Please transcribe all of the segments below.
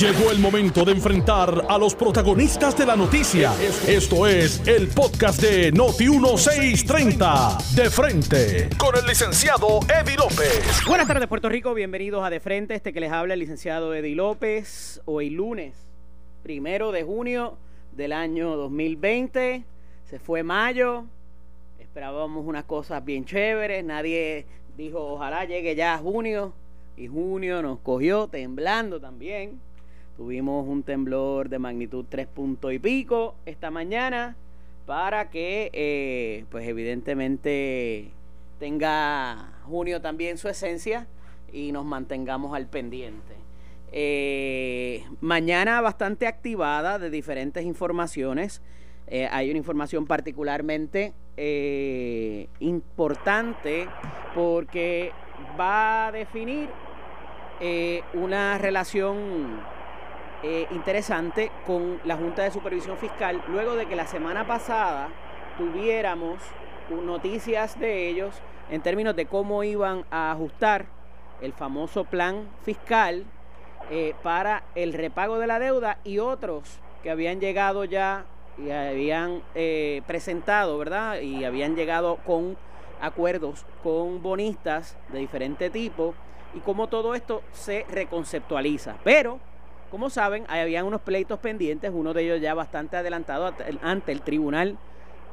Llegó el momento de enfrentar a los protagonistas de la noticia. Esto es el podcast de Noti1630. De frente, con el licenciado Eddie López. Buenas tardes, Puerto Rico. Bienvenidos a De Frente. Este que les habla el licenciado Eddie López. Hoy lunes, primero de junio del año 2020. Se fue mayo. Esperábamos unas cosas bien chéveres. Nadie dijo, ojalá llegue ya junio. Junio nos cogió temblando también. Tuvimos un temblor de magnitud 3 puntos y pico esta mañana para que, eh, pues evidentemente, tenga junio también su esencia y nos mantengamos al pendiente. Eh, mañana bastante activada de diferentes informaciones. Eh, hay una información particularmente importante porque va a definir una relación eh, interesante con la Junta de Supervisión Fiscal, luego de que la semana pasada tuviéramos noticias de ellos en términos de cómo iban a ajustar el famoso plan fiscal eh, para el repago de la deuda y otros que habían llegado ya y habían eh, presentado, ¿verdad? Y habían llegado con acuerdos con bonistas de diferente tipo y cómo todo esto se reconceptualiza. Pero como saben, habían unos pleitos pendientes, uno de ellos ya bastante adelantado ante el Tribunal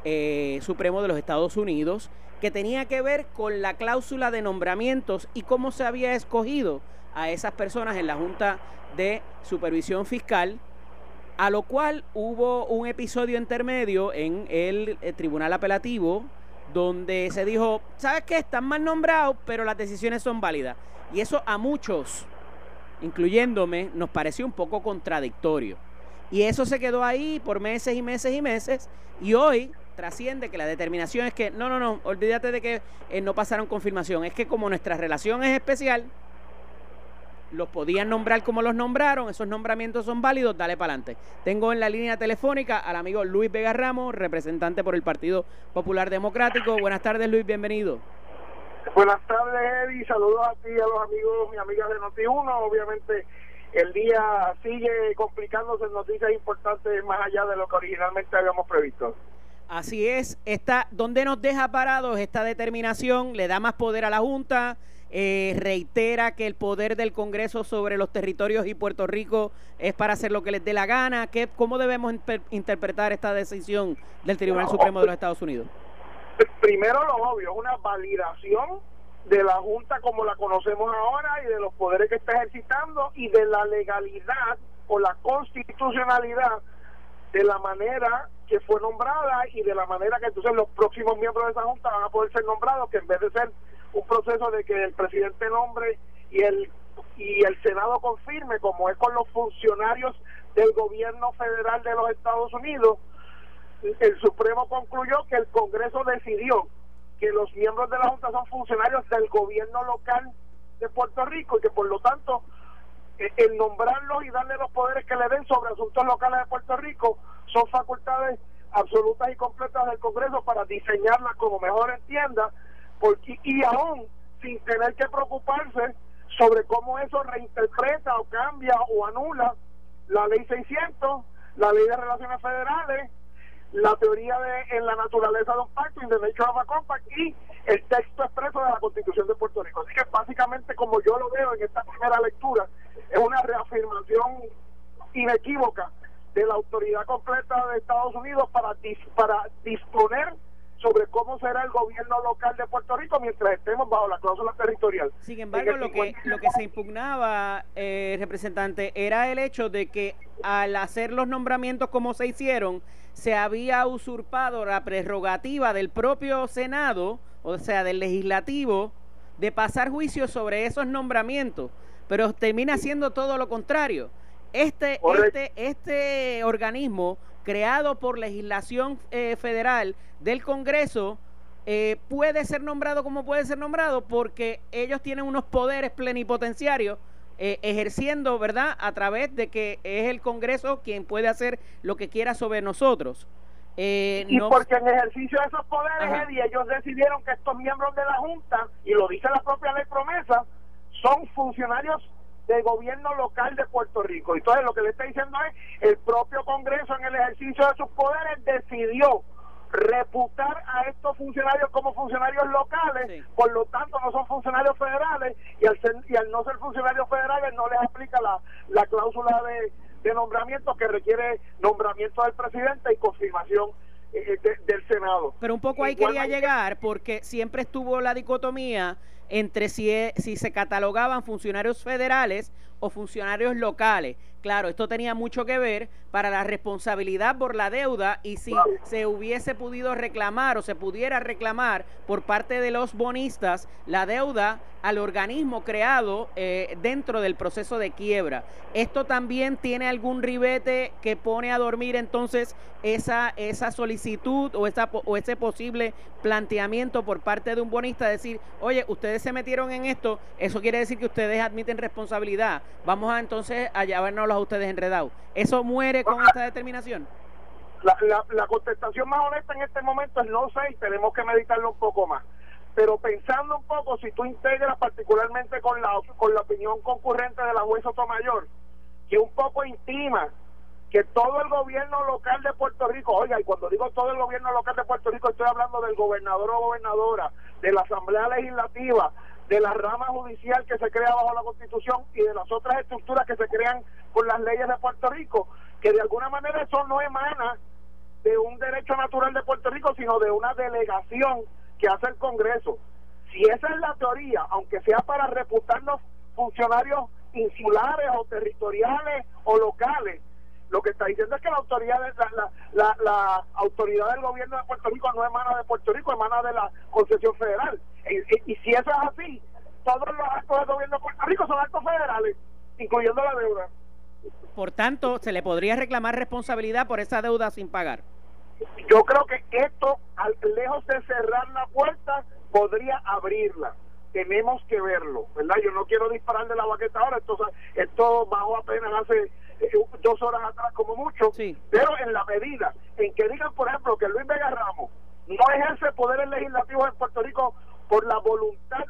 eh, Supremo de los Estados Unidos, que tenía que ver con la cláusula de nombramientos y cómo se había escogido a esas personas en la Junta de Supervisión Fiscal, a lo cual hubo un episodio intermedio en el, el Tribunal Apelativo donde se dijo, ¿sabes qué? Están mal nombrados, pero las decisiones son válidas. Y eso a muchos incluyéndome, nos pareció un poco contradictorio. Y eso se quedó ahí por meses y meses y meses. Y hoy trasciende que la determinación es que, no, no, no, olvídate de que eh, no pasaron confirmación. Es que como nuestra relación es especial, los podían nombrar como los nombraron, esos nombramientos son válidos, dale para adelante. Tengo en la línea telefónica al amigo Luis Vega Ramos, representante por el Partido Popular Democrático. Buenas tardes, Luis, bienvenido. Buenas tardes, Eddie. Saludos a ti a los amigos y amigas de Noti1. Obviamente, el día sigue complicándose en noticias importantes más allá de lo que originalmente habíamos previsto. Así es. Está, ¿Dónde nos deja parados esta determinación? ¿Le da más poder a la Junta? Eh, reitera que el poder del Congreso sobre los territorios y Puerto Rico es para hacer lo que les dé la gana. ¿Qué, ¿Cómo debemos interpretar esta decisión del Tribunal Supremo de los Estados Unidos? primero lo obvio, es una validación de la Junta como la conocemos ahora y de los poderes que está ejercitando y de la legalidad o la constitucionalidad de la manera que fue nombrada y de la manera que entonces los próximos miembros de esa Junta van a poder ser nombrados, que en vez de ser un proceso de que el presidente nombre y el y el Senado confirme, como es con los funcionarios del gobierno federal de los Estados Unidos, el Supremo concluyó que el Congreso decidió que los miembros de la Junta son funcionarios del gobierno local de Puerto Rico y que por lo tanto eh, el nombrarlos y darle los poderes que le den sobre asuntos locales de Puerto Rico son facultades absolutas y completas del Congreso para diseñarlas como mejor entienda porque, y aún sin tener que preocuparse sobre cómo eso reinterpreta o cambia o anula la ley 600, la ley de relaciones federales la teoría de en la naturaleza de un pacto, in the nature of a compact, y el texto expreso de la Constitución de Puerto Rico. Así que básicamente, como yo lo veo en esta primera lectura, es una reafirmación inequívoca de la autoridad completa de Estados Unidos para, para disponer sobre cómo será el gobierno local de Puerto Rico mientras estemos bajo la cláusula territorial. Sin embargo, lo que, lo que se impugnaba, eh, representante, era el hecho de que al hacer los nombramientos como se hicieron, se había usurpado la prerrogativa del propio Senado, o sea, del legislativo, de pasar juicio sobre esos nombramientos, pero termina siendo todo lo contrario. Este, este, este organismo creado por legislación eh, federal del Congreso eh, puede ser nombrado como puede ser nombrado porque ellos tienen unos poderes plenipotenciarios eh, ejerciendo, ¿verdad?, a través de que es el Congreso quien puede hacer lo que quiera sobre nosotros. y porque en ejercicio de esos poderes, ellos decidieron que estos miembros de la Junta, y lo dice la propia ley promesa, son funcionarios de gobierno local de Puerto Rico. Entonces lo que le está diciendo es, el propio Congreso en el ejercicio de sus poderes decidió reputar a estos funcionarios como funcionarios locales, por lo tanto no son funcionarios federales y al, y al no ser funcionarios federales no les aplica la, la cláusula de, de nombramiento que requiere nombramiento del presidente y confirmación eh, del Senado. Pero un poco ahí quería llegar porque siempre estuvo la dicotomía entre si, e, si se catalogaban funcionarios federales o funcionarios locales. Claro, esto tenía mucho que ver para la responsabilidad por la deuda y si se hubiese podido reclamar o se pudiera reclamar por parte de los bonistas la deuda al organismo creado eh, dentro del proceso de quiebra. Esto también tiene algún ribete que pone a dormir entonces esa, esa solicitud o, esa, o ese posible planteamiento por parte de un bonista, decir, oye, ustedes se metieron en esto, eso quiere decir que ustedes admiten responsabilidad. Vamos a entonces a llevarnos a ustedes enredados. ¿Eso muere con esta determinación? La, la, la contestación más honesta en este momento es no sé y tenemos que meditarlo un poco más pero pensando un poco, si tú integras particularmente con la, con la opinión concurrente de la juez Sotomayor, que un poco intima que todo el gobierno local de Puerto Rico, oiga, y cuando digo todo el gobierno local de Puerto Rico, estoy hablando del gobernador o gobernadora, de la Asamblea Legislativa, de la rama judicial que se crea bajo la Constitución y de las otras estructuras que se crean por las leyes de Puerto Rico, que de alguna manera eso no emana de un derecho natural de Puerto Rico, sino de una delegación que hace el Congreso. Si esa es la teoría, aunque sea para reputarnos funcionarios insulares o territoriales o locales, lo que está diciendo es que la autoridad la, la, la, autoridad del gobierno de Puerto Rico no emana de Puerto Rico, emana de la concesión federal. Y, y, si eso es así, todos los actos del gobierno de Puerto Rico son actos federales, incluyendo la deuda. Por tanto, se le podría reclamar responsabilidad por esa deuda sin pagar. Yo creo que esto, al, lejos de cerrar la puerta, podría abrirla. Tenemos que verlo, ¿verdad? Yo no quiero disparar de la baqueta ahora, esto, esto bajó apenas hace dos horas atrás como mucho, pero en la medida en que digan, por ejemplo, que Luis Vega Ramos no ejerce poderes legislativos en Puerto Rico por la voluntad,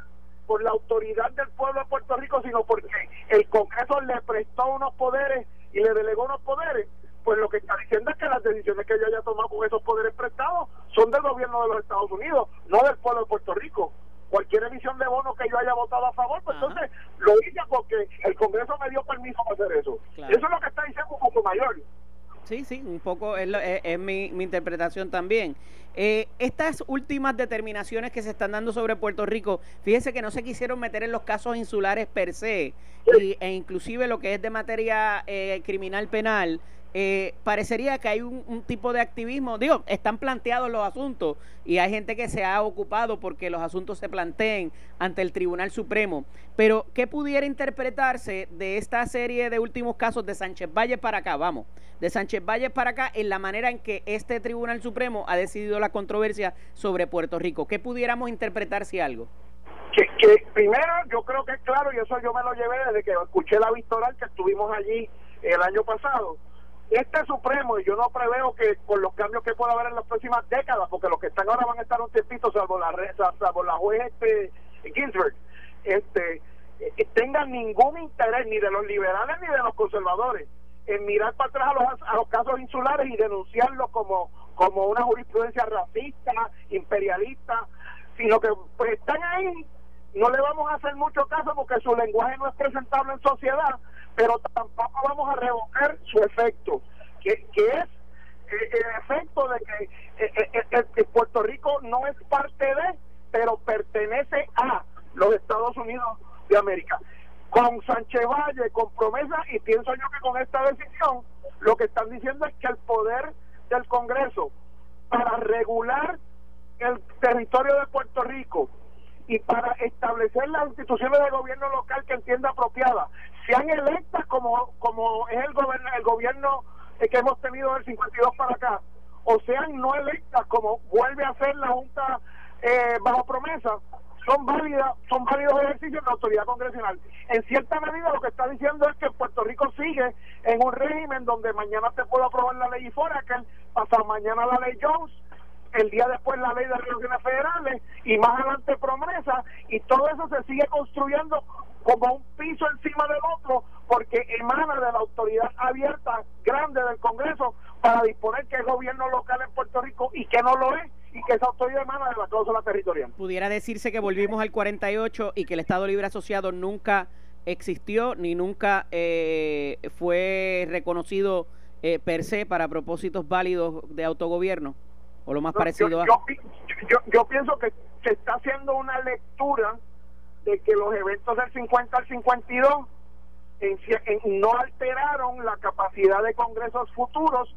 por la autoridad del pueblo de Puerto Rico, sino porque el Congreso le prestó unos poderes y le delegó unos poderes, pues lo que está diciendo es que las decisiones que yo haya tomado con esos poderes prestados son del gobierno de los Estados Unidos, no del pueblo de Puerto Rico. Cualquier emisión de bonos que yo haya votado a favor, pues entonces lo hice porque el Congreso me dio permiso para hacer eso. Eso es lo que está diciendo José Mayor. Sí, sí, un poco es, es, mi, mi, interpretación también. Eh, estas últimas determinaciones que se están dando sobre Puerto Rico, fíjese que no se quisieron meter en los casos insulares per se, y, e inclusive lo que es de materia eh, criminal penal, eh, parecería que hay un, tipo de activismo. Digo, están planteados los asuntos y hay gente que se ha ocupado porque los asuntos se planteen ante el Tribunal Supremo. Pero, ¿qué pudiera interpretarse de esta serie de últimos casos de Sánchez Valle para acá? Vamos, de Sánchez Valle para acá en la manera en que este Tribunal Supremo ha decidido la controversia sobre Puerto Rico. ¿Qué pudiéramos interpretar si algo? Que, que, primero yo creo que es claro y eso yo me lo llevé desde que escuché la victoria que estuvimos allí el año pasado este Supremo, y yo no preveo que con los cambios que pueda haber en las próximas décadas, porque los que están ahora van a estar un tiempito, salvo la, salvo la juez este, Ginsburg, este, eh, tengan ningún interés ni de los liberales ni de los conservadores en mirar para atrás a los, a los casos insulares y denunciarlos como, como una jurisprudencia racista, imperialista, sino que pues están ahí, no le vamos a hacer mucho caso porque su lenguaje no es presentable en sociedad, pero tampoco vamos a revocar su efecto, que, que es eh, el efecto de que eh, eh, Puerto Rico no es parte de, pero pertenece a los Estados Unidos de América. Con Sánchez Valle, con promesa, y pienso yo que con esta decisión, lo que están diciendo es que el poder del Congreso para regular el territorio de Puerto Rico y para establecer las instituciones de gobierno local que entienda apropiada sean electas como, como es el gobierno, el gobierno que hemos tenido del 52 para acá, o sean no electas como vuelve a ser la Junta eh, bajo promesa, son válidas, son válidos ejercicios de autoridad congresional. En cierta medida lo que está diciendo es que Puerto Rico sigue en un régimen donde mañana se puede aprobar la ley Foraker, pasado mañana la ley Jones, el día después la ley de relaciones federales y más adelante promesa y todo eso se sigue construyendo como un piso encima del otro porque emana de la autoridad abierta grande del Congreso para disponer que es gobierno local en Puerto Rico y que no lo es y que esa autoridad emana de la cláusula territorial. Pudiera decirse que volvimos al 48 y que el Estado Libre Asociado nunca existió ni nunca eh, fue reconocido eh, per se para propósitos válidos de autogobierno o lo más parecido a... Yo, pienso que se está haciendo una lectura de que los eventos del 50 al 52 no alteraron la capacidad de congresos futuros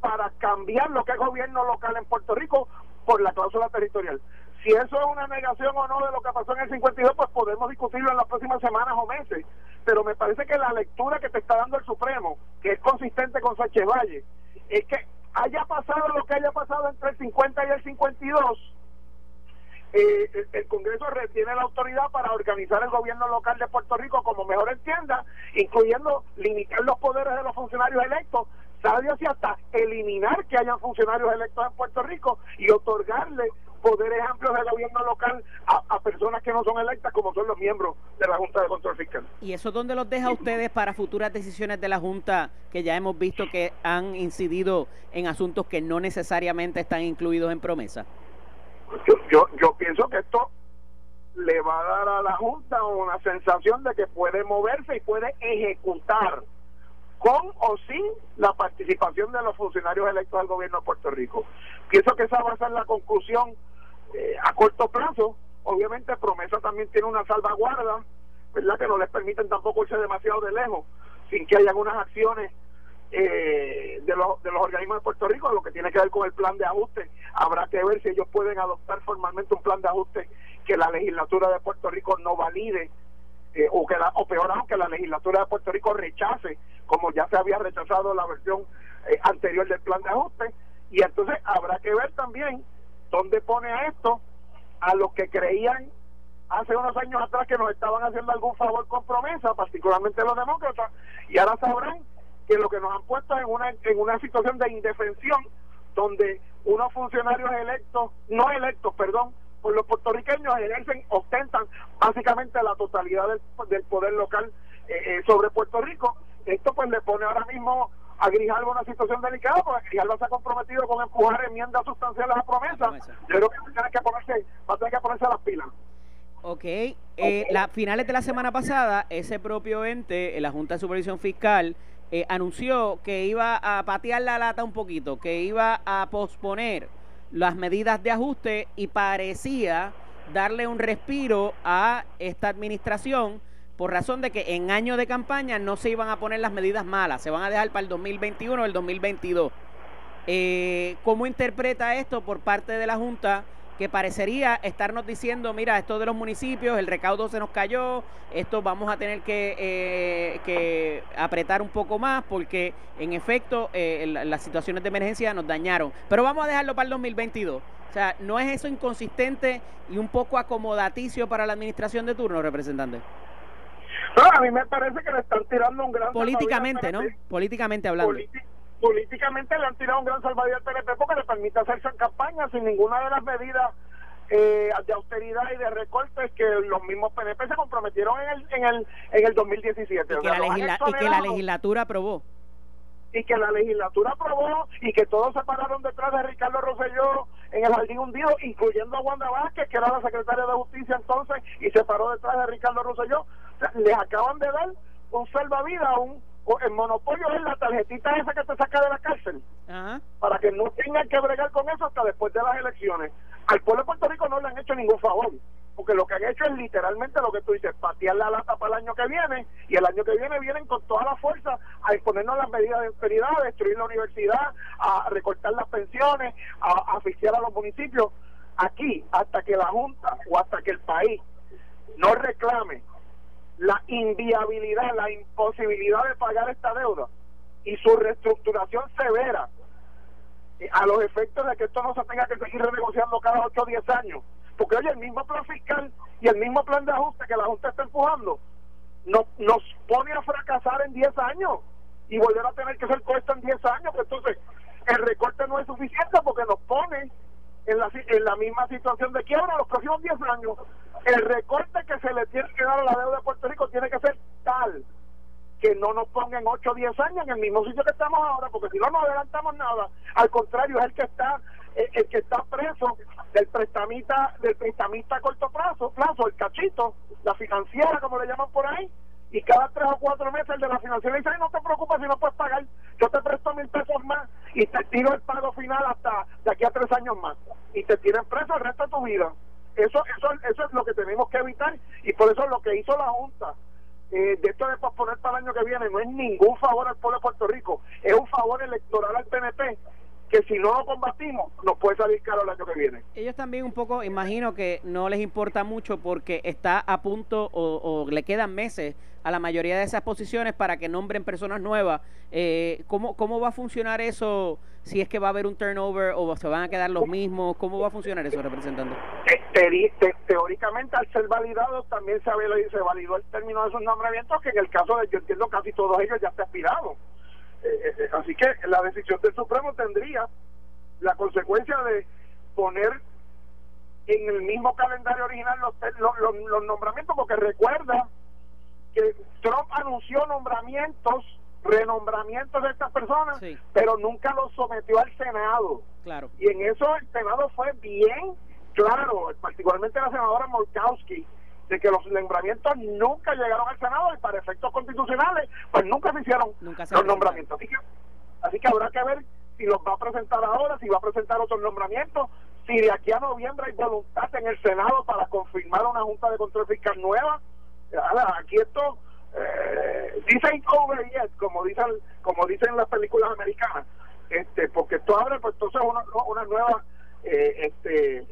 para cambiar lo que es gobierno local en Puerto Rico por la cláusula territorial. Si eso es una negación o no de lo que pasó en el 52, pues podemos discutirlo en las próximas semanas o meses. Pero me parece que la lectura que te está dando el Supremo, que es consistente con Sánchez Valle, es que haya pasado lo que haya pasado entre el 50 y el 52, eh, el, Congreso retiene la autoridad para organizar el gobierno local de Puerto Rico como mejor entienda, incluyendo limitar los poderes de los funcionarios electos, sabe así hasta eliminar que hayan funcionarios electos en Puerto Rico y otorgarle poderes amplios de gobierno local a, personas que no son electas como son los miembros de la Junta de Control Fiscal. ¿Y eso dónde los deja ustedes para futuras decisiones de la Junta que ya hemos visto que han incidido en asuntos que no necesariamente están incluidos en promesa? Yo, yo, yo pienso que esto le va a dar a la Junta una sensación de que puede moverse y puede ejecutar con o sin la participación de los funcionarios electos del gobierno de Puerto Rico. Pienso que esa va a ser la conclusión eh, a corto plazo. Obviamente Promesa también tiene una salvaguarda, ¿verdad? Que no les permiten tampoco irse demasiado de lejos sin que haya algunas acciones eh, de, los, de los organismos de Puerto Rico, lo que tiene que ver con el plan de ajuste. Habrá que ver si ellos pueden adoptar formalmente un plan de ajuste que la legislatura de Puerto Rico no valide eh, o que la, o peor aún que la legislatura de Puerto Rico rechace como ya se había rechazado la versión eh, anterior del plan de ajuste y entonces habrá que ver también dónde pone a esto a los que creían hace unos años atrás que nos estaban haciendo algún favor con promesa, particularmente los demócratas, y ahora sabrán que lo que nos han puesto en una en una situación de indefensión donde unos funcionarios electos, no electos, perdón, por los puertorriqueños ejercen, ostentan básicamente la totalidad del, poder local eh, eh, sobre Puerto Rico. Esto pues le pone ahora mismo a Grijalva una situación delicada, porque Grijalva se ha comprometido con empujar enmiendas sustanciales a promesa. Yo creo que va a tener que ponerse, va a tener que ponerse las pilas. Ok, eh, las finales de la semana pasada, ese propio ente, la Junta de Supervisión Fiscal, eh, anunció que iba a patear la lata un poquito, que iba a posponer las medidas de ajuste y parecía darle un respiro a esta administración por razón de que en año de campaña no se iban a poner las medidas malas, se van a dejar para el 2021 o el 2022. Eh, ¿Cómo interpreta esto por parte de la Junta? que parecería estarnos diciendo, mira, esto de los municipios, el recaudo se nos cayó, esto vamos a tener que, eh, apretar un poco más porque en efecto eh, las situaciones de emergencia nos dañaron. Pero vamos a dejarlo para el 2022. O sea, ¿no es eso inconsistente y un poco acomodaticio para la administración de turno, representante? No, a mí me parece que le están tirando un gran... Políticamente, ¿no? Políticamente hablando políticamente le han tirado un gran salvavidas al PNP porque le permite hacerse en campaña sin ninguna de las medidas eh, de austeridad y de recortes que los mismos PNP se comprometieron en el, en el, en el 2017. Y que, la, legislatura aprobó. Y que la legislatura aprobó y que todos se pararon detrás de Ricardo Rosselló en el jardín hundido, incluyendo a Wanda Vázquez, que era la secretaria de Justicia entonces, y se paró detrás de Ricardo Rosselló. les acaban de dar un salvavidas, un el monopolio es la tarjetita esa que te saca de la cárcel. Para que no tengan que bregar con eso hasta después de las elecciones. Al pueblo de Puerto Rico no le han hecho ningún favor porque lo que han hecho es literalmente lo que tú dices patear la lata para el año que viene y el año que viene vienen con toda la fuerza a imponernos las medidas de austeridad a destruir la universidad a recortar las pensiones a asfixiar a los municipios. Aquí hasta que la Junta o hasta que el país no reclame la inviabilidad, la imposibilidad de pagar esta deuda y su reestructuración severa eh, a los efectos de que esto no se tenga que seguir renegociando cada 8 o 10 años. Porque oye, el mismo plan fiscal y el mismo plan de ajuste que la Junta está empujando nos, nos pone a fracasar en 10 años y volver a tener que ser puesto en 10 años. Pues entonces, el recorte no es suficiente porque nos pone en la, en la misma situación de quiebra los próximos 10 años. El recorte que se le tiene que dar a la deuda de Puerto Rico tiene que ser tal que no nos pongan 8 o 10 años en el mismo sitio que estamos ahora, porque si no nos adelantamos nada, al contrario, es el que está el, el que está preso del prestamista del prestamista a corto plazo, plazo, el cachito, la financiera, como le llaman por ahí, y cada tres o cuatro meses el de la financiera dice, no te preocupes si no puedes pagar, yo te presto mil pesos más y te tiro el pago final hasta de aquí a tres años más y te tienen preso el resto de tu vida. Eso, eso, eso es lo que tenemos que evitar y por eso lo que hizo la Junta eh, de esto de posponer para el año que viene no es ningún favor al pueblo de Puerto Rico, es un favor electoral al PNP que si no lo combatimos nos puede salir caro el año que viene. Ellos también un poco, imagino que no les importa mucho porque está a punto o, o le quedan meses a la mayoría de esas posiciones para que nombren personas nuevas. Eh, ¿cómo, ¿Cómo va a funcionar eso? Si es que va a haber un turnover o se van a quedar los mismos, ¿cómo va a funcionar eso, representante? Te- te- teóricamente, al ser validado, también se, se validó el término de sus nombramientos, que en el caso de, yo entiendo, casi todos ellos ya está expirado. Eh, eh, así que la decisión del Supremo tendría la consecuencia de poner en el mismo calendario original los, los, los- los nombramientos, porque recuerda que Trump anunció nombramientos, renombramientos de estas personas, Sí. pero nunca los sometió al Senado. Claro. Y en eso el Senado fue bien claro, particularmente la senadora Murkowski, de que los nombramientos nunca llegaron al Senado y para efectos constitucionales, pues nunca se hicieron Nunca se los nombramientos. Así que, así que habrá que ver si los va a presentar ahora, si va a presentar otros nombramientos, si de aquí a noviembre hay voluntad en el Senado para confirmar una Junta de Control Fiscal nueva. Aquí esto eh, dice ain't over yet, como dicen, como dicen las películas americanas, este, porque esto abre pues entonces una, una nueva eh, este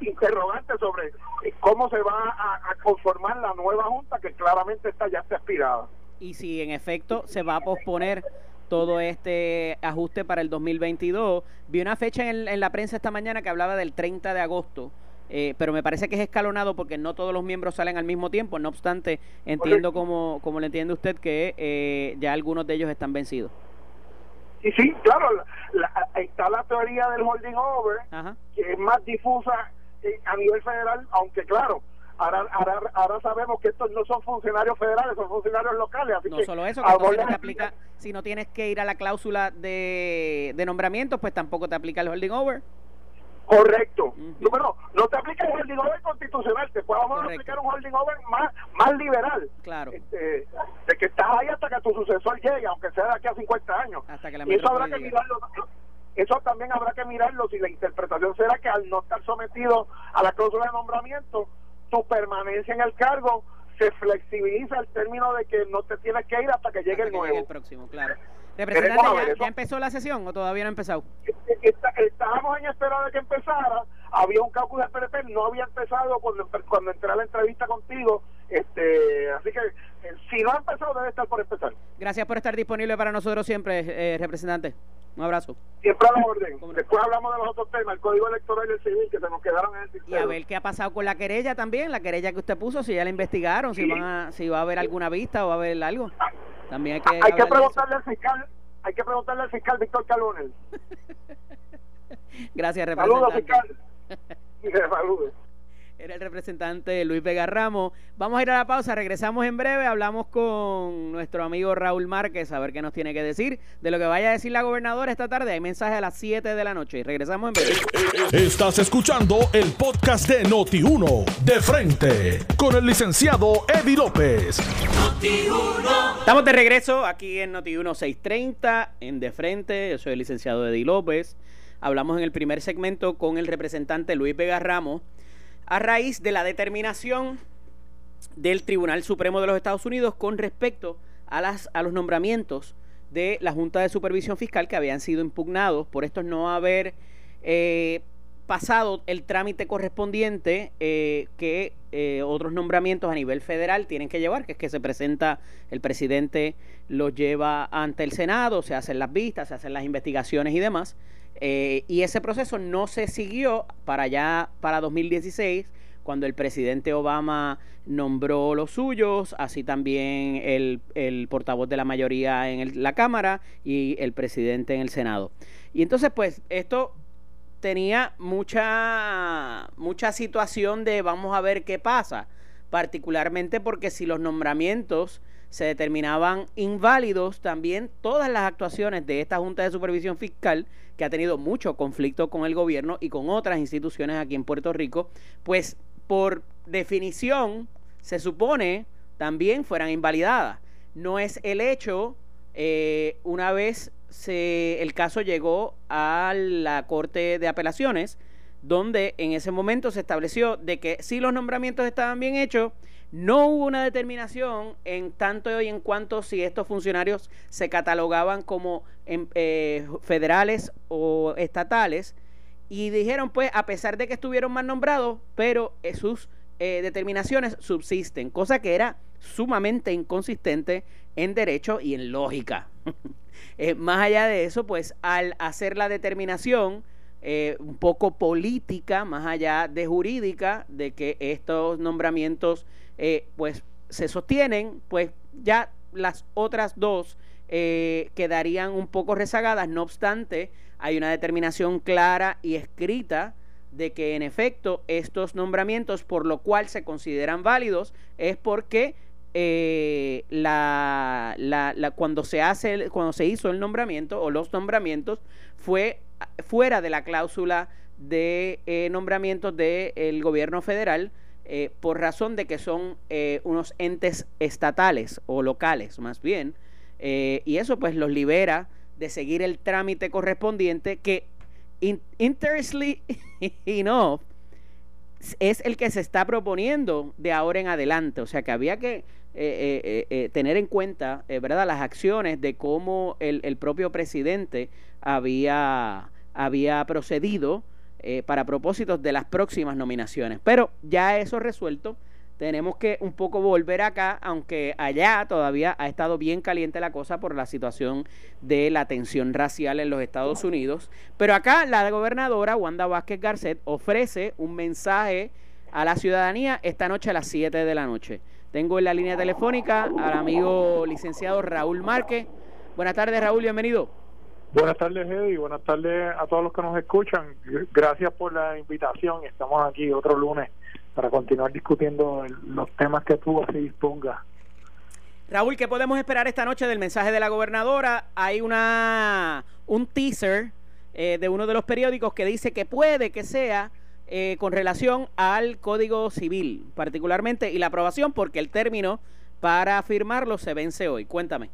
interrogante sobre cómo se va a, a conformar la nueva junta que claramente está ya está aspirada. Y si en efecto se va a posponer todo este ajuste para el 2022, vi una fecha en, en la prensa esta mañana que hablaba del 30 de agosto. eh, pero me parece que es escalonado porque no todos los miembros salen al mismo tiempo. No obstante, entiendo como, como le entiende usted que eh, ya algunos de ellos están vencidos. Y sí, claro, la- la- está la teoría del holding over, Ajá. que es más difusa eh, a nivel federal, aunque claro, ahora, ahora, ahora sabemos que estos no son funcionarios federales, son funcionarios locales. Así No que solo eso, que no si no tienes que ir a la cláusula de, de nombramiento, pues tampoco te aplica el holding over. Correcto. Ujú. Número, no te aplica el holding over constitucional, te podemos aplicar un holding over más, más liberal. Claro. Este, de que estás ahí hasta que tu sucesor llegue, aunque sea de aquí a 50 años. Hasta que la y eso habrá que mirarlo. Eso también habrá que mirarlo si la interpretación será que al no estar sometido a la cláusula de nombramiento, tu permanencia en el cargo se flexibiliza el término de que no te tienes que ir hasta que llegue Hasta el que nuevo. el próximo, claro. Representante, ¿ya, empezó la sesión o todavía no ha empezado? Está- estábamos en espera de que empezara había un caucus del PNP no había empezado cuando cuando entré a la entrevista contigo este así que eh, si no ha empezado debe estar por empezar Gracias por estar disponible para nosotros siempre, eh, representante. Un abrazo. siempre a la orden después hablamos de los otros temas el código electoral y el civil que se nos quedaron en el Y a tintero. ver qué ha pasado con la querella también, la querella que usted puso, si ya la investigaron, si van a, si va a haber alguna vista o va a haber algo. También hay que hay que preguntarle al fiscal hay que preguntarle al fiscal Víctor Calonel Gracias, saludos representante. fiscal saludos Era el representante Luis Vega Ramos. Vamos a ir a la pausa, regresamos en breve, hablamos con nuestro amigo Raúl Márquez a ver qué nos tiene que decir de lo que vaya a decir la gobernadora esta tarde. Hay mensaje a las 7 de la noche. Regresamos en breve. Estás escuchando el podcast de Noti1, de frente, con el licenciado Eddie López. Estamos de regreso aquí en Noti 1630 en De Frente. Yo soy el licenciado Eddie López. Hablamos en el primer segmento con el representante Luis Vega Ramos a raíz de la determinación del Tribunal Supremo de los Estados Unidos con respecto a, las, a los nombramientos de la Junta de Supervisión Fiscal que habían sido impugnados por estos no haber eh, pasado el trámite correspondiente eh, que eh, otros nombramientos a nivel federal tienen que llevar, que es que se presenta el presidente, los lleva ante el Senado, se hacen las vistas, se hacen las investigaciones y demás. Eh, y ese proceso no se siguió para allá, para 2016, cuando el presidente Obama nombró los suyos, así también el, el portavoz de la mayoría en el- la Cámara y el presidente en el Senado. Y entonces, pues, esto tenía mucha, mucha situación de vamos a ver qué pasa, particularmente porque si los nombramientos se determinaban inválidos, también todas las actuaciones de esta Junta de Supervisión Fiscal, que ha tenido mucho conflicto con el gobierno y con otras instituciones aquí en Puerto Rico, pues por definición se supone también fueran invalidadas. No es el hecho, eh, una vez se, el caso llegó a la Corte de Apelaciones, donde en ese momento se estableció de que si los nombramientos estaban bien hechos, no hubo una determinación en tanto y en cuanto si estos funcionarios se catalogaban como em, eh, federales o estatales y dijeron pues a pesar de que estuvieron mal nombrados, pero eh, sus eh, determinaciones subsisten, cosa que era sumamente inconsistente en derecho y en lógica. más allá de eso, pues al hacer la determinación un poco política, más allá de jurídica, de que estos nombramientos eh, pues se sostienen, pues ya las otras dos eh, quedarían un poco rezagadas. No obstante, hay una determinación clara y escrita de que en efecto estos nombramientos, por lo cual se consideran válidos, es porque eh, la, la, cuando se hace, cuando se hizo el nombramiento o los nombramientos fue fuera de la cláusula de nombramientos del gobierno federal eh, por razón de que son eh, unos entes estatales o locales más bien, eh, y eso pues los libera de seguir el trámite correspondiente que, interestingly enough, es el que se está proponiendo de ahora en adelante. O sea que había que tener en cuenta, ¿verdad?, las acciones de cómo el, el propio presidente había, había procedido eh, para propósitos de las próximas nominaciones. Pero ya eso resuelto, tenemos que un poco volver acá, aunque allá todavía ha estado bien caliente la cosa por la situación de la tensión racial en los Estados Unidos. Pero acá la gobernadora Wanda Vázquez Garcet ofrece un mensaje a la ciudadanía esta noche a las 7 de la noche. Tengo en la línea telefónica al amigo licenciado Raúl Márquez. Buenas tardes, Raúl, bienvenido. Buenas tardes, Eddie. Buenas tardes a todos los que nos escuchan. Gracias por la invitación. Estamos aquí otro lunes para continuar discutiendo los temas que tú así dispongas. Raúl, ¿qué podemos esperar esta noche del mensaje de la gobernadora? Hay una un teaser eh, de uno de los periódicos que dice que puede que sea eh, con relación al Código Civil, particularmente, y la aprobación, porque el término para firmarlo se vence hoy. Cuéntame.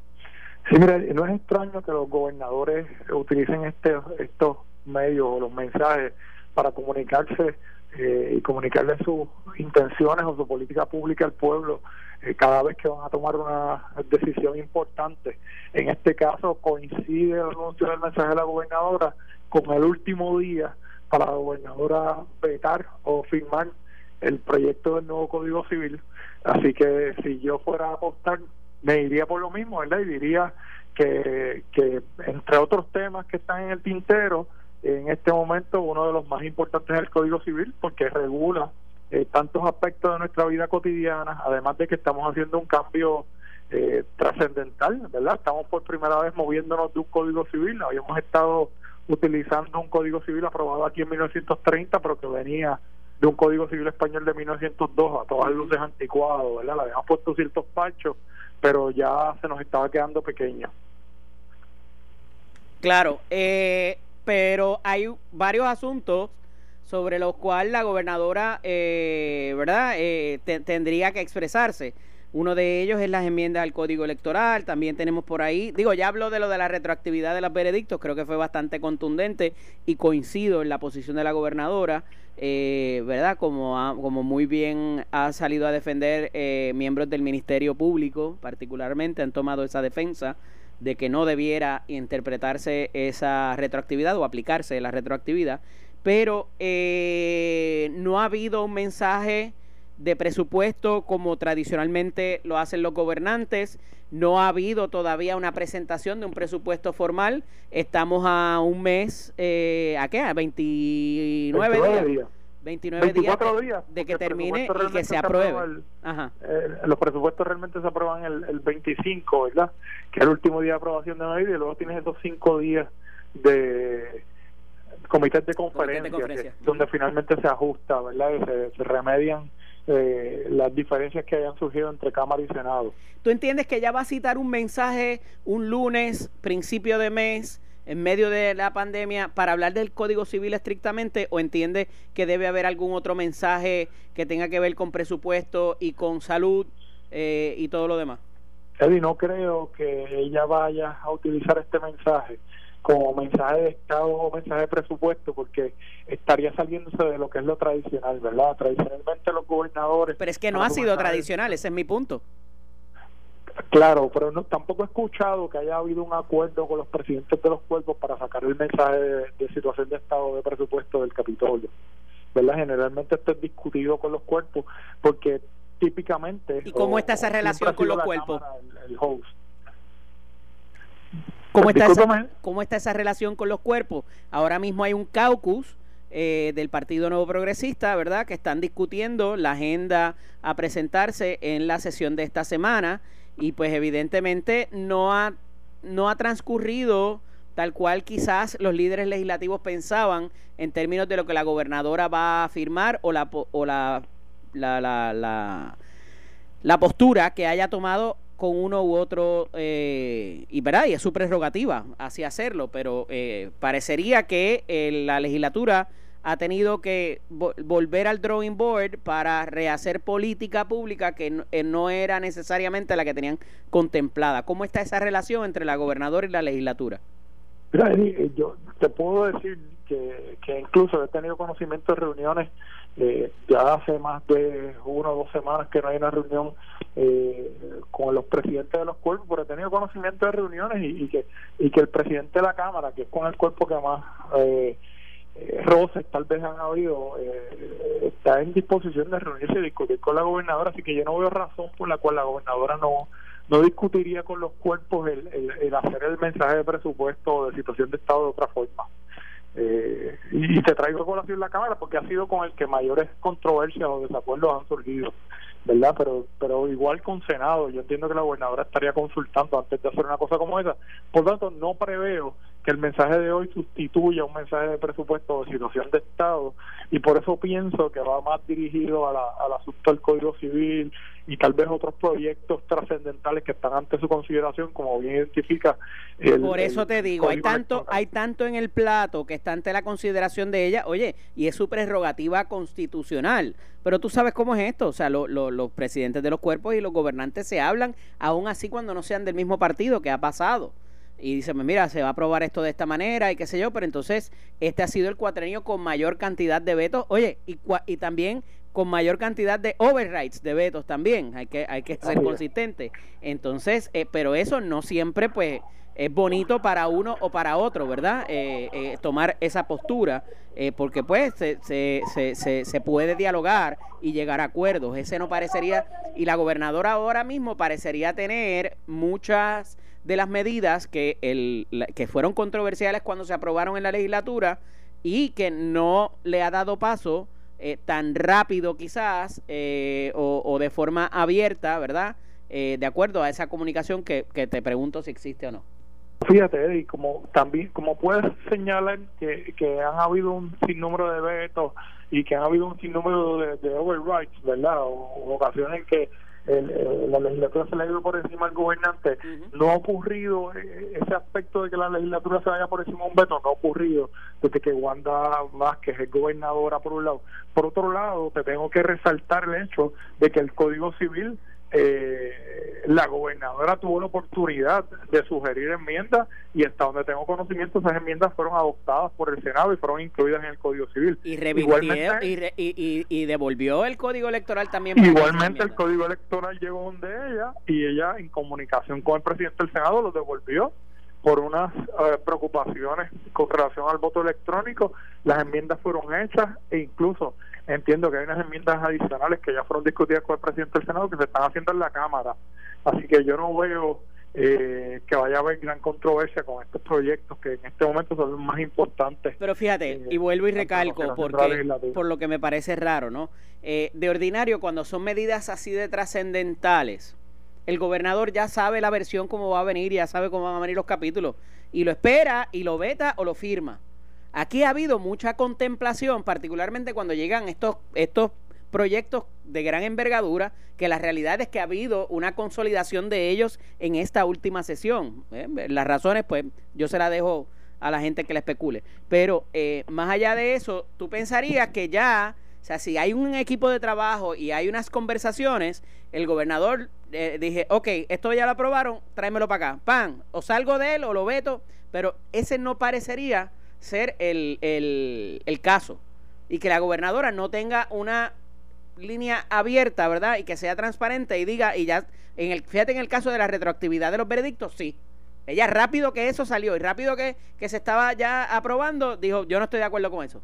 Sí, mira, no es extraño que los gobernadores utilicen este, estos medios o los mensajes para comunicarse eh, y comunicarle sus intenciones o su política pública al pueblo eh, cada vez que van a tomar una decisión importante. En este caso coincide el anuncio del mensaje de la gobernadora con el último día para la gobernadora vetar o firmar el proyecto del nuevo Código Civil. Así que si yo fuera a apostar me iría por lo mismo, ¿verdad? Y diría que, que entre otros temas que están en el tintero, en este momento uno de los más importantes es el Código Civil, porque regula eh, tantos aspectos de nuestra vida cotidiana, además de que estamos haciendo un cambio eh, trascendental, ¿verdad? Estamos por primera vez moviéndonos de un Código Civil, habíamos estado utilizando un Código Civil aprobado aquí en 1930, pero que venía de un Código Civil español de 1902, a todas luces anticuado, ¿verdad? Le habíamos puesto ciertos parchos pero ya se nos estaba quedando pequeño. Claro, eh, pero hay varios asuntos sobre los cuales la gobernadora, eh, ¿verdad?, eh, tendría que expresarse. Uno de ellos es las enmiendas al Código Electoral. También tenemos por ahí, digo, ya hablo de lo de la retroactividad de los veredictos, creo que fue bastante contundente y coincido en la posición de la gobernadora, eh, ¿verdad? Como, como muy bien ha salido a defender eh, miembros del Ministerio Público, particularmente, han tomado esa defensa de que no debiera interpretarse esa retroactividad o aplicarse la retroactividad, pero eh, no ha habido un mensaje de presupuesto como tradicionalmente lo hacen los gobernantes. No ha habido todavía una presentación de un presupuesto formal. Estamos a un mes, eh, ¿a qué? A 29, días. 29 días, de, que termine y que se apruebe. Eh, los presupuestos realmente se aprueban el, el 25, ¿verdad? Que es el último día de aprobación de ley y luego tienes esos cinco días de comités de conferencia, donde finalmente se ajusta, ¿verdad? Y se, remedian eh, las diferencias que hayan surgido entre Cámara y Senado. ¿Tú entiendes que ya va a citar un mensaje un lunes, principio de mes, en medio de la pandemia, para hablar del Código Civil estrictamente, o entiendes que debe haber algún otro mensaje que tenga que ver con presupuesto y con salud eh, y todo lo demás? Eddie, no creo que ella vaya a utilizar este mensaje como mensaje de Estado o mensaje de presupuesto, porque estaría saliéndose de lo que es lo tradicional, ¿verdad? Tradicionalmente los gobernadores... Pero es que no ha sido tradicional, ese es mi punto. Claro, pero no, tampoco he escuchado que haya habido un acuerdo con los presidentes de los cuerpos para sacar el mensaje de, situación de Estado de presupuesto del Capitolio. ¿verdad? Generalmente esto es discutido con los cuerpos porque típicamente... ¿Y cómo está esa relación con los cuerpos? el host. ¿Cómo está, esa, ¿Cómo está esa relación con los cuerpos? Ahora mismo hay un caucus eh, del Partido Nuevo Progresista, ¿verdad? Que están discutiendo la agenda a presentarse en la sesión de esta semana y pues evidentemente no ha, no ha transcurrido tal cual quizás los líderes legislativos pensaban en términos de lo que la gobernadora va a firmar o la, o la, la, la, la postura que haya tomado con uno u otro, eh, y, ¿verdad? y es su prerrogativa así hacerlo, pero eh, parecería que eh, la legislatura ha tenido que volver al drawing board para rehacer política pública que no, era necesariamente la que tenían contemplada. ¿Cómo está esa relación entre la gobernadora y la legislatura? Mira, yo te puedo decir que incluso he tenido conocimiento de reuniones eh, ya hace más de una o dos semanas que no hay una reunión eh, con los presidentes de los cuerpos, pero he tenido conocimiento de reuniones y, que y que el presidente de la Cámara, que es con el cuerpo que más eh, eh roces tal vez han habido, está en disposición de reunirse y discutir con la gobernadora, así que yo no veo razón por la cual la gobernadora no no discutiría con los cuerpos el, el hacer el mensaje de presupuesto o de situación de Estado de otra forma. Eh, y te traigo a colación la Cámara porque ha sido con el que mayores controversias o desacuerdos han surgido, ¿verdad? Pero pero igual con Senado, yo entiendo que la gobernadora estaría consultando antes de hacer una cosa como esa. Por tanto, no preveo que el mensaje de hoy sustituya un mensaje de presupuesto de situación de Estado y por eso pienso que va más dirigido a la, al asunto del Código Civil y tal vez otros proyectos trascendentales que están ante su consideración, como bien identifica. por eso te digo, hay tanto, hay tanto en el plato que está ante la consideración de ella, oye, y es su prerrogativa constitucional. Pero tú sabes cómo es esto, o sea, los presidentes de los cuerpos y los gobernantes se hablan, aún así cuando no sean del mismo partido, que ha pasado y dice, pues mira, se va a aprobar esto de esta manera y qué sé yo, pero entonces este ha sido el cuatrenio con mayor cantidad de vetos, oye, y, y también con mayor cantidad de overrides de vetos también, hay que, hay que ser consistente. Entonces, eh, pero eso no siempre pues es bonito para uno o para otro, ¿verdad? Eh, eh, tomar esa postura, porque pues se, se, se, se, puede dialogar y llegar a acuerdos. Ese no parecería, y la gobernadora ahora mismo parecería tener muchas de las medidas que, el, que fueron controversiales cuando se aprobaron en la legislatura y que no le ha dado paso eh, tan rápido quizás eh, o, de forma abierta, ¿verdad? Eh, de acuerdo a esa comunicación que, te pregunto si existe o no. Fíjate, Eddie, como también como puedes señalar que, que han habido un sinnúmero de vetos y que han habido un sinnúmero de, de overrides, ¿verdad? O, ocasiones que el, la legislatura se le ha ido por encima al gobernante. No ha ocurrido eh, ese aspecto de que la legislatura se vaya por encima de un veto, no ha ocurrido desde que Wanda Vázquez es gobernadora por un lado. Por otro lado, te tengo que resaltar el hecho de que el Código Civil eh, la gobernadora tuvo la oportunidad de sugerir enmiendas y hasta donde tengo conocimiento esas enmiendas fueron adoptadas por el Senado y fueron incluidas en el Código Civil. Y, y, y, devolvió el Código Electoral también. Igualmente el Código Electoral llegó donde ella y ella en comunicación con el presidente del Senado lo devolvió por unas eh, preocupaciones con relación al voto electrónico. Las enmiendas fueron hechas e incluso entiendo que hay unas enmiendas adicionales que ya fueron discutidas con el presidente del Senado que se están haciendo en la Cámara. Así que yo no veo eh, que vaya a haber gran controversia con estos proyectos que en este momento son los más importantes. Pero fíjate, eh, y vuelvo y recalco, porque por lo que me parece raro, ¿no? Eh, de ordinario, cuando son medidas así de trascendentales, el gobernador ya sabe la versión cómo va a venir, ya sabe cómo van a venir los capítulos, y lo espera y lo veta o lo firma. Aquí ha habido mucha contemplación, particularmente cuando llegan estos, estos proyectos de gran envergadura, que la realidad es que ha habido una consolidación de ellos en esta última sesión. ¿eh? Las razones, pues, yo se las dejo a la gente que la especule. Pero eh, más allá de eso, tú pensarías que ya, o sea, si hay un equipo de trabajo y hay unas conversaciones, el gobernador eh, dije, ok, esto ya lo aprobaron, tráemelo para acá. Pan, o salgo de él o lo veto, pero ese no parecería ser el, el, caso. Y que la gobernadora no tenga una línea abierta, ¿verdad? Y que sea transparente y diga, y ya, en el, fíjate en el caso de la retroactividad de los veredictos, sí. Ella rápido que eso salió y rápido que, que se estaba ya aprobando, dijo, yo no estoy de acuerdo con eso.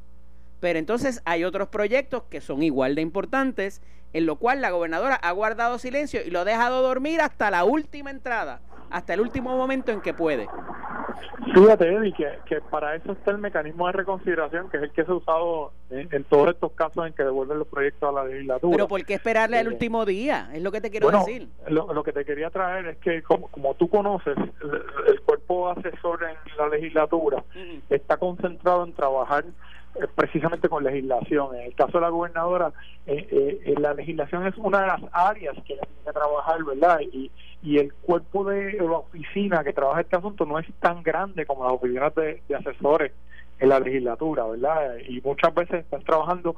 Pero entonces hay otros proyectos que son igual de importantes, en lo cual la gobernadora ha guardado silencio y lo ha dejado dormir hasta la última entrada, hasta el último momento en que puede. Fíjate, Eddie, que, que para eso está el mecanismo de reconsideración, que es el que se ha usado en, todos estos casos en que devuelven los proyectos a la legislatura. Pero ¿por qué esperarle al eh, último día? Es lo que te quiero decir. Lo, lo, que te quería traer es que, como, como tú conoces, el, cuerpo asesor en la legislatura está concentrado en trabajar eh, precisamente con legislación. En el caso de la gobernadora, eh, la legislación es una de las áreas que tiene que trabajar, ¿verdad? Y, y el cuerpo de la oficina que trabaja este asunto no es tan grande como las oficinas de, asesores en la legislatura, ¿verdad? Y muchas veces están trabajando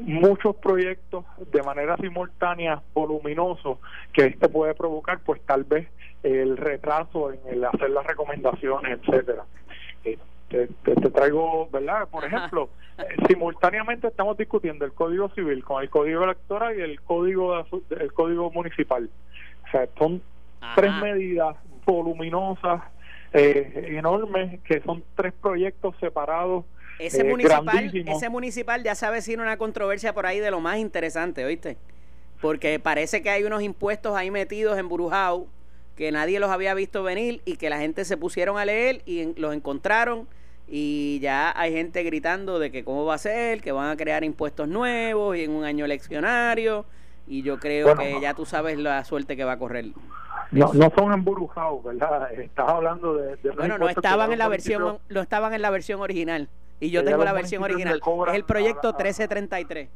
muchos proyectos de manera simultánea, voluminosos, que este puede provocar, pues tal vez el retraso en el hacer las recomendaciones, etcétera te, te, traigo, ¿verdad? Por ejemplo, eh, simultáneamente estamos discutiendo el Código Civil con el Código Electoral y el Código el Código Municipal. O sea, son tres medidas voluminosas, eh, enormes, que son tres proyectos separados. Ese eh, municipal, ese municipal ya sabe si una controversia por ahí de lo más interesante, ¿oíste? Porque parece que hay unos impuestos ahí metidos en Burujau que nadie los había visto venir y que la gente se pusieron a leer y los encontraron y ya hay gente gritando de que cómo va a ser, que van a crear impuestos nuevos y en un año eleccionario y yo creo que ya tú sabes la suerte que va a correr. No, no son embrujados, ¿verdad? Estás hablando de... bueno, no estaban en la versión, no estaban en la versión original y yo tengo la versión original. Es el proyecto 1333.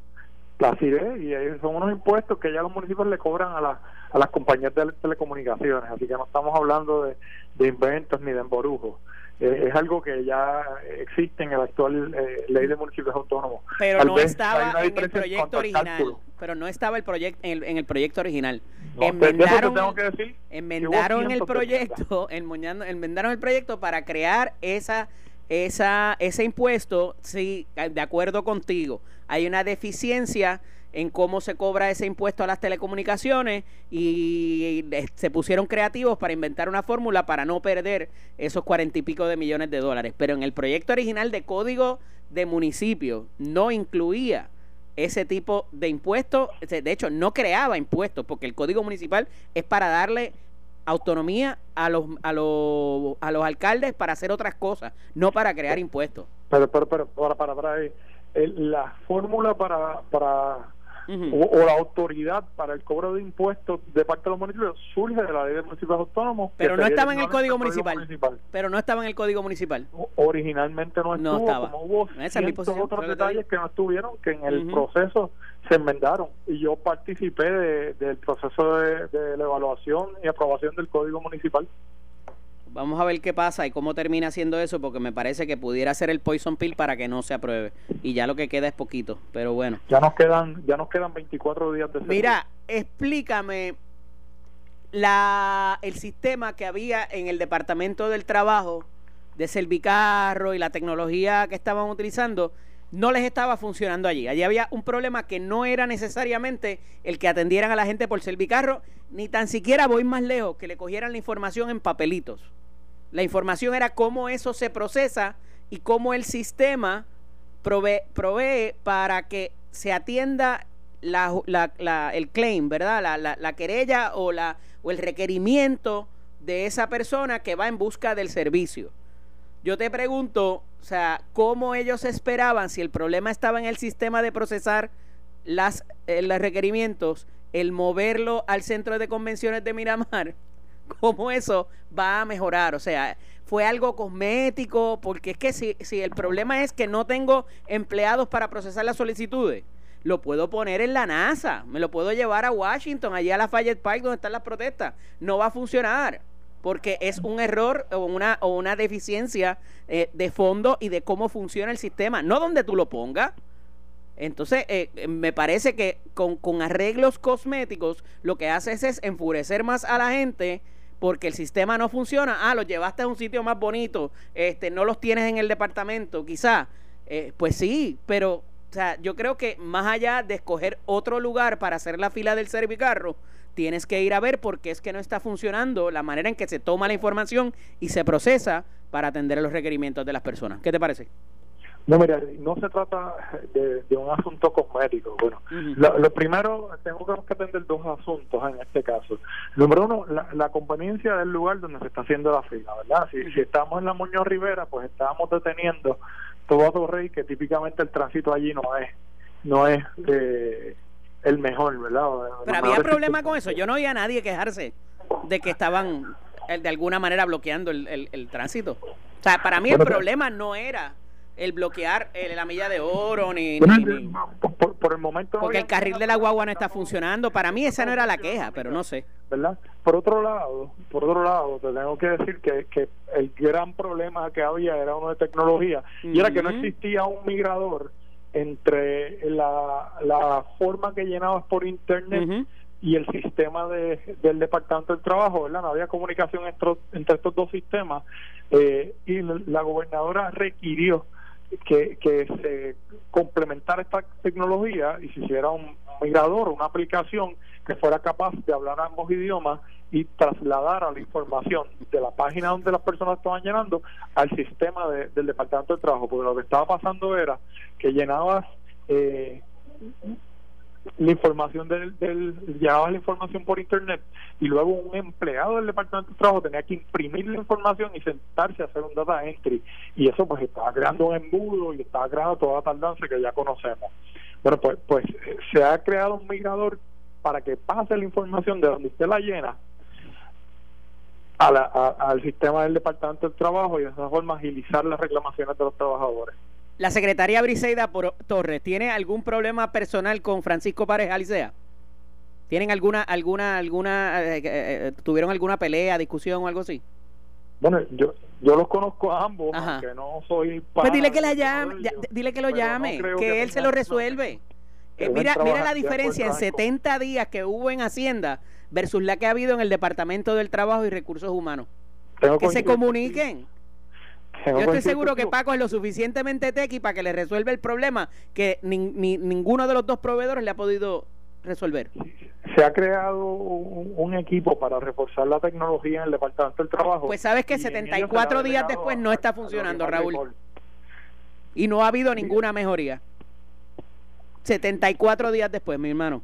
Así es, y son unos impuestos que ya los municipios le cobran a, la, a las compañías de telecomunicaciones, así que no estamos hablando de, de inventos ni de emborujos. Eh, es algo que ya existe en el actual eh, ley de municipios autónomos. Pero no estaba en el proyecto original. Pero no estaba el proyecto en, el, proyecto original. enmendaron, tengo que decir enmendaron el proyecto, enmendaron el proyecto para crear esa esa ese impuesto, sí, de acuerdo contigo. Hay una deficiencia en cómo se cobra ese impuesto a las telecomunicaciones y se pusieron creativos para inventar una fórmula para no perder esos cuarenta y pico de millones de dólares. Pero en el proyecto original de código de municipio no incluía ese tipo de impuestos, de hecho no creaba impuestos porque el código municipal es para darle autonomía a los a los a los alcaldes para hacer otras cosas, no para crear impuestos. Pero pero pero para para, para la fórmula para para o, la autoridad para el cobro de impuestos de parte de los municipios surge de la ley de municipios autónomos. Pero no estaba en el código municipal. Pero no estaba en el código municipal. originalmente no estuvo, estaba. como hubo otros detalles que no estuvieron, que en el proceso se enmendaron. Y yo participé del proceso de la evaluación y aprobación del código municipal. Vamos a ver qué pasa y cómo termina haciendo eso, porque me parece que pudiera ser el poison pill para que no se apruebe. Y ya lo que queda es poquito, pero bueno. Ya nos quedan, ya nos quedan 24 días de Mira, explícame la, el sistema que había en el Departamento del Trabajo de Servicarro y la tecnología que estaban utilizando no les estaba funcionando allí. Allí había un problema que no era necesariamente el que atendieran a la gente por Servicarro, ni tan siquiera voy más lejos, que le cogieran la información en papelitos. La información era cómo eso se procesa y cómo el sistema provee, provee para que se atienda la, la, el claim, ¿verdad? La, la, querella o, la, o el requerimiento de esa persona que va en busca del servicio. Yo te pregunto, o sea, ¿cómo ellos esperaban si el problema estaba en el sistema de procesar las, eh, los requerimientos, el moverlo al centro de convenciones de Miramar? Cómo eso va a mejorar. O sea, fue algo cosmético, porque es que si, si el problema es que no tengo empleados para procesar las solicitudes, lo puedo poner en la NASA, me lo puedo llevar a Washington, allá a la Fayette Park donde están las protestas. No va a funcionar porque es un error o una, o una deficiencia eh, de fondo y de cómo funciona el sistema, no donde tú lo pongas. Entonces, eh, me parece que con, con, arreglos cosméticos lo que haces es enfurecer más a la gente porque el sistema no funciona. Ah, los llevaste a un sitio más bonito, este, no los tienes en el departamento, quizá. Eh, pues sí, pero o sea, yo creo que más allá de escoger otro lugar para hacer la fila del servicarro, tienes que ir a ver por qué es que no está funcionando la manera en que se toma la información y se procesa para atender los requerimientos de las personas. ¿Qué te parece? No, mira, no se trata de, un asunto cosmético. Bueno, lo, primero, tengo que atender dos asuntos en este caso. Número uno, la, conveniencia del lugar donde se está haciendo la fila, ¿verdad? Si, si estamos en la Muñoz Rivera, pues estamos deteniendo todo Rey, que típicamente el tránsito allí no es, no es eh, el mejor, ¿verdad? Pero había problema con eso. Yo no oía a nadie quejarse de que estaban eh, de alguna manera bloqueando el, el, tránsito. O sea, para mí el problema no era el bloquear eh, la milla de oro ni, por, el momento porque el carril de la guagua no está funcionando. Para mí esa no era la queja pero no sé. Verdad por otro lado por otro lado te tengo que decir que, que el gran problema que había era uno de tecnología y era que no existía un migrador entre la, la forma que llenabas por internet y el sistema de, del departamento del trabajo, ¿verdad? No había comunicación entre, entre estos dos sistemas eh, y la gobernadora requirió que, que se complementara esta tecnología y se hiciera un migrador, una aplicación que fuera capaz de hablar ambos idiomas y trasladar a la información de la página donde las personas estaban llenando al sistema del Departamento de Trabajo, porque lo que estaba pasando era que llenabas eh, la información del, del llevaba la información por internet y luego un empleado del departamento de trabajo tenía que imprimir la información y sentarse a hacer un data entry. Y eso pues estaba creando un embudo y estaba creando toda la tardanza que ya conocemos. Bueno pues pues eh, se ha creado un migrador para que pase la información de donde usted la llena a la, al sistema del departamento del trabajo y de esa forma agilizar las reclamaciones de los trabajadores la secretaria Briseida Torres, ¿tiene algún problema personal con Francisco Párez Alicea? ¿Tienen alguna, alguna, alguna, eh, eh, eh, tuvieron alguna pelea, discusión o algo así? Bueno, yo, yo los conozco a ambos, aunque no soy Pues dile que la llame, dile que lo llame, que, él se lo resuelve. mira, mira la diferencia en 70 días que hubo en Hacienda versus la que ha habido en el Departamento del Trabajo y Recursos Humanos. que se comuniquen. Yo estoy seguro que Paco es lo suficientemente tequi para que le resuelva el problema que ni, ninguno de los dos proveedores le ha podido resolver. Se ha creado un, equipo para reforzar la tecnología en el Departamento del Trabajo. Pues sabes que 74 días después no está funcionando, Raúl. Y no ha habido ninguna mejoría. 74 días después, mi hermano.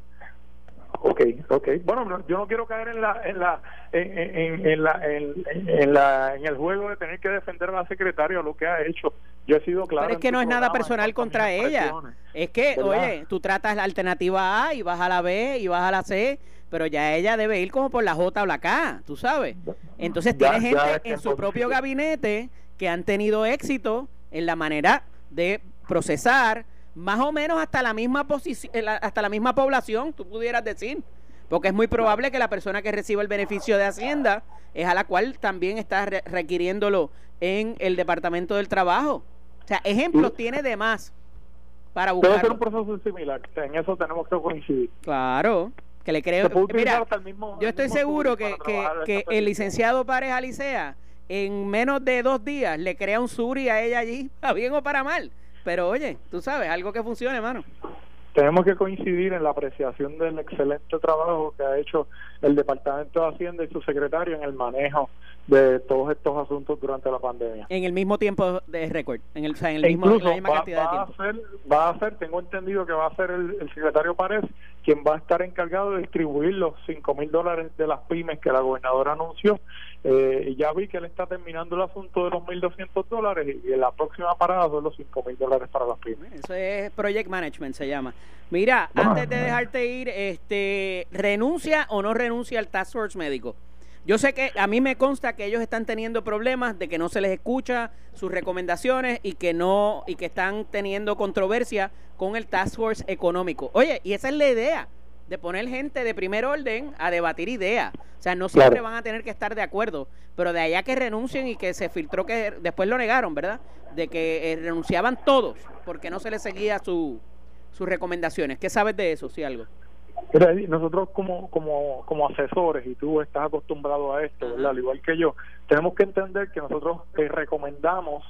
Ok, ok. Bueno, yo no quiero caer en la en la en, en, la en, la en el juego de tener que defender a la secretaria lo que ha hecho. Yo he sido claro. Pero es que no es nada personal contra ella. Es que, oye, tú tratas la alternativa A y vas a la B y vas a la C, pero ya ella debe ir como por la J o la K, tú sabes. Entonces tiene gente en su propio gabinete que han tenido éxito en la manera de procesar más o menos hasta la misma posición, eh, hasta la misma población, tú pudieras decir, porque es muy probable que la persona que reciba el beneficio de Hacienda es a la cual también está requiriéndolo en el Departamento del Trabajo. O sea, ejemplos tiene de más para buscar. Puede ser un proceso similar, en eso tenemos que coincidir. Claro, que le creo. Mira, yo estoy seguro que, que, que el licenciado Párez Alicea en menos de dos días le crea un suri a ella allí, a bien o para mal. Pero oye, tú sabes, algo que funcione, hermano. Tenemos que coincidir en la apreciación del excelente trabajo que ha hecho el Departamento de Hacienda y su secretario en el manejo de todos estos asuntos durante la pandemia. En el mismo tiempo de récord, en el, o sea, en el mismo, la misma cantidad de tiempo. A ser, va a ser, tengo entendido que va a ser el, el secretario Párez quien va a estar encargado de distribuir los 5 mil dólares de las pymes que la gobernadora anunció. Eh, ya vi que él está terminando el asunto de los 1.200 dólares y en la próxima parada son los 5 mil dólares para las pymes. Eso es Project Management, se llama. Mira, antes de dejarte ir, este, ¿renuncia o no renuncia al Task Force médico? Yo sé que a mí me consta que ellos están teniendo problemas de que no se les escucha sus recomendaciones y que no y que están teniendo controversia con el Task Force económico. Oye, y esa es la idea de poner gente de primer orden a debatir ideas. O sea, no siempre van a tener que estar de acuerdo, pero de allá que renuncien y que se filtró que después lo negaron, ¿verdad? De que eh, renunciaban todos porque no se les seguía su, sus recomendaciones. ¿Qué sabes de eso, si algo? Nosotros como, como, como asesores, y tú estás acostumbrado a esto, ¿verdad? Al igual que yo, tenemos que entender que nosotros eh, recomendamos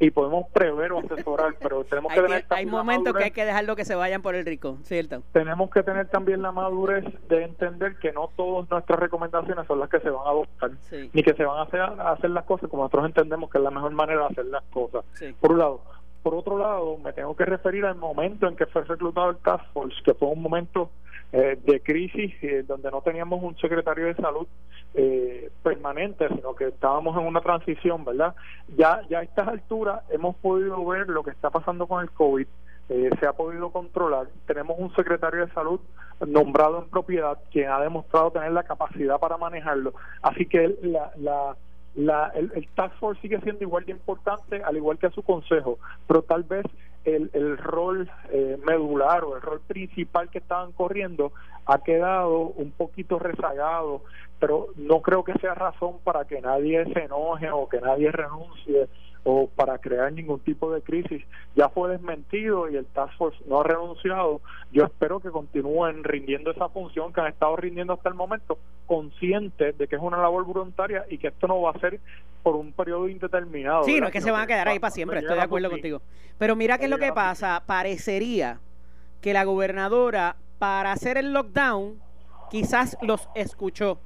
y podemos prever o asesorar, pero tenemos que tener Hay momentos que hay que dejarlo que se vayan por el rico, ¿cierto? Tenemos que tener también la madurez de entender que no todas nuestras recomendaciones son las que se van a adoptar, ni que se van a hacer, a hacer las cosas como nosotros entendemos que es la mejor manera de hacer las cosas. Por un lado. Por otro lado, me tengo que referir al momento en que fue reclutado el Task Force, que fue un momento eh, de crisis eh, donde no teníamos un secretario de salud eh, permanente, sino que estábamos en una transición, ¿verdad? Ya, ya a estas alturas hemos podido ver lo que está pasando con el COVID, se ha podido controlar, tenemos un secretario de salud nombrado en propiedad quien ha demostrado tener la capacidad para manejarlo, así que la, la la, el, el, Task Force sigue siendo igual de importante, al igual que su consejo, pero tal vez el, el rol eh, medular o el rol principal que estaban corriendo ha quedado un poquito rezagado, pero no creo que sea razón para que nadie se enoje o que nadie renuncie o para crear ningún tipo de crisis. Ya fue desmentido y el Task Force no ha renunciado. Yo espero que continúen rindiendo esa función que han estado rindiendo hasta el momento, conscientes de que es una labor voluntaria y que esto no va a ser por un periodo indeterminado. Sí, no es que se van a quedar ahí para siempre, estoy de acuerdo contigo. Pero mira qué es lo que pasa, parecería que la gobernadora para hacer el lockdown quizás los escuchó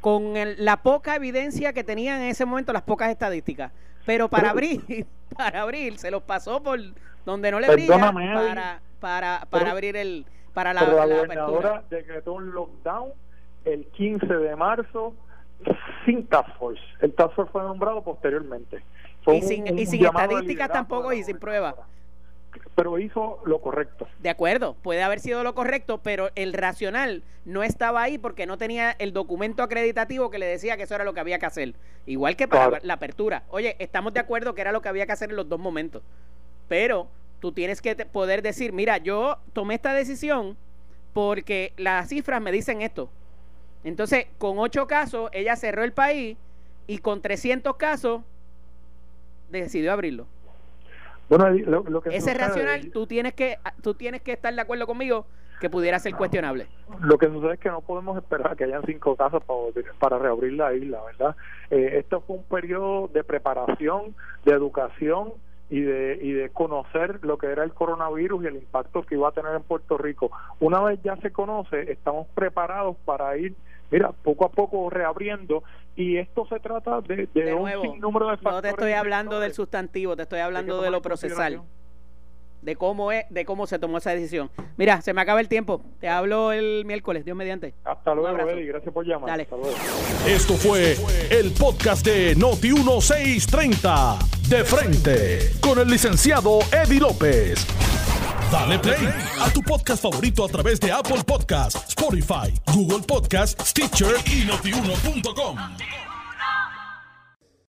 con la poca evidencia que tenían en ese momento, las pocas estadísticas. Pero para abril, para abril se los pasó por donde no le brilla para, para, para abrir el para la, la, gobernadora decretó un lockdown el 15 de marzo sin task force. El task force fue nombrado posteriormente. y sin, y sin estadísticas tampoco y sin pruebas pero hizo lo correcto. De acuerdo, puede haber sido lo correcto, pero el racional no estaba ahí porque no tenía el documento acreditativo que le decía que eso era lo que había que hacer. Igual que para la apertura. Oye, estamos de acuerdo que era lo que había que hacer en los dos momentos. Pero tú tienes que poder decir, mira, yo tomé esta decisión porque las cifras me dicen esto. Entonces, con ocho casos, ella cerró el país y con 300 casos decidió abrirlo. Bueno, lo, que ese racional, tú tienes que tú tienes que estar de acuerdo conmigo que pudiera ser cuestionable. Lo que sucede es que no podemos esperar que hayan cinco casos para, para reabrir la isla, ¿verdad? Eh, esto fue un periodo de preparación, de educación y de, y de conocer lo que era el coronavirus y el impacto que iba a tener en Puerto Rico. Una vez ya se conoce, estamos preparados para ir mira, poco a poco reabriendo y esto se trata de, de, un sinnúmero de factores. No te estoy hablando del sustantivo, te estoy hablando de, lo procesal. De cómo es, de cómo se tomó esa decisión. Mira, se me acaba el tiempo. Te hablo el miércoles, Dios mediante. Hasta luego, Eddie. Gracias por llamar. Dale. Hasta luego. Esto fue el podcast de Noti 1630. De frente. Con el licenciado Eddie López. Dale play a tu podcast favorito a través de Apple Podcasts, Spotify, Google Podcasts, Stitcher y notiuno.com.